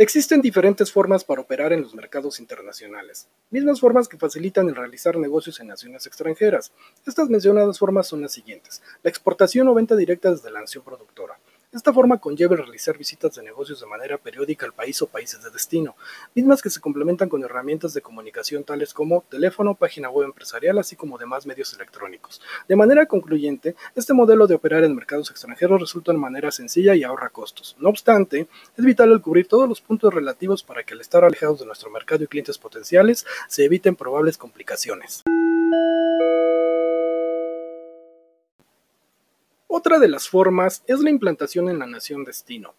Existen diferentes formas para operar en los mercados internacionales, mismas formas que facilitan el realizar negocios en naciones extranjeras. Estas mencionadas formas son las siguientes. La exportación o venta directa desde la nación productora, esta forma conlleva realizar visitas de negocios de manera periódica al país o países de destino, mismas que se complementan con herramientas de comunicación tales como teléfono, página web empresarial, así como demás medios electrónicos. De manera concluyente, este modelo de operar en mercados extranjeros resulta de manera sencilla y ahorra costos. No obstante, es vital el cubrir todos los puntos relativos para que al estar alejados de nuestro mercado y clientes potenciales se eviten probables complicaciones. Otra de las formas es la implantación en la nación destino.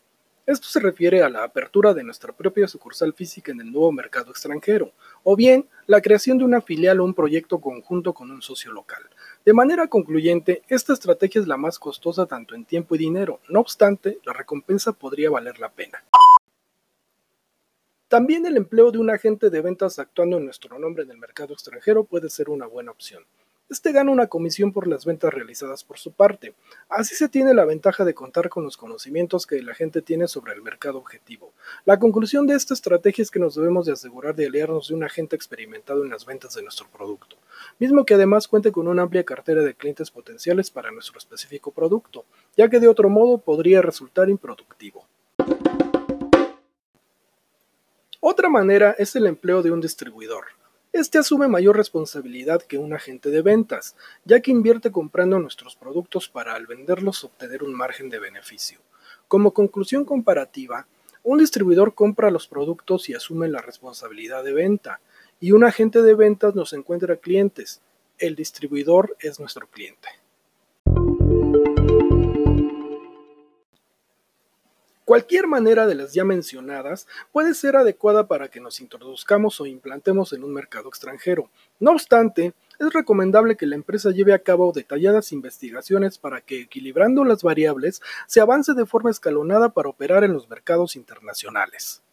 Esto se refiere a la apertura de nuestra propia sucursal física en el nuevo mercado extranjero, o bien la creación de una filial o un proyecto conjunto con un socio local. De manera concluyente, esta estrategia es la más costosa tanto en tiempo y dinero, no obstante, la recompensa podría valer la pena. También el empleo de un agente de ventas actuando en nuestro nombre en el mercado extranjero puede ser una buena opción. Este gana una comisión por las ventas realizadas por su parte. Así se tiene la ventaja de contar con los conocimientos que la gente tiene sobre el mercado objetivo. La conclusión de esta estrategia es que nos debemos de asegurar de aliarnos de un agente experimentado en las ventas de nuestro producto, mismo que además cuente con una amplia cartera de clientes potenciales para nuestro específico producto, ya que de otro modo podría resultar improductivo. Otra manera es el empleo de un distribuidor. Este asume mayor responsabilidad que un agente de ventas, ya que invierte comprando nuestros productos para al venderlos obtener un margen de beneficio. Como conclusión comparativa, un distribuidor compra los productos y asume la responsabilidad de venta, y un agente de ventas nos encuentra clientes. El distribuidor es nuestro cliente. Cualquier manera de las ya mencionadas puede ser adecuada para que nos introduzcamos o implantemos en un mercado extranjero. No obstante, es recomendable que la empresa lleve a cabo detalladas investigaciones para que, equilibrando las variables, se avance de forma escalonada para operar en los mercados internacionales.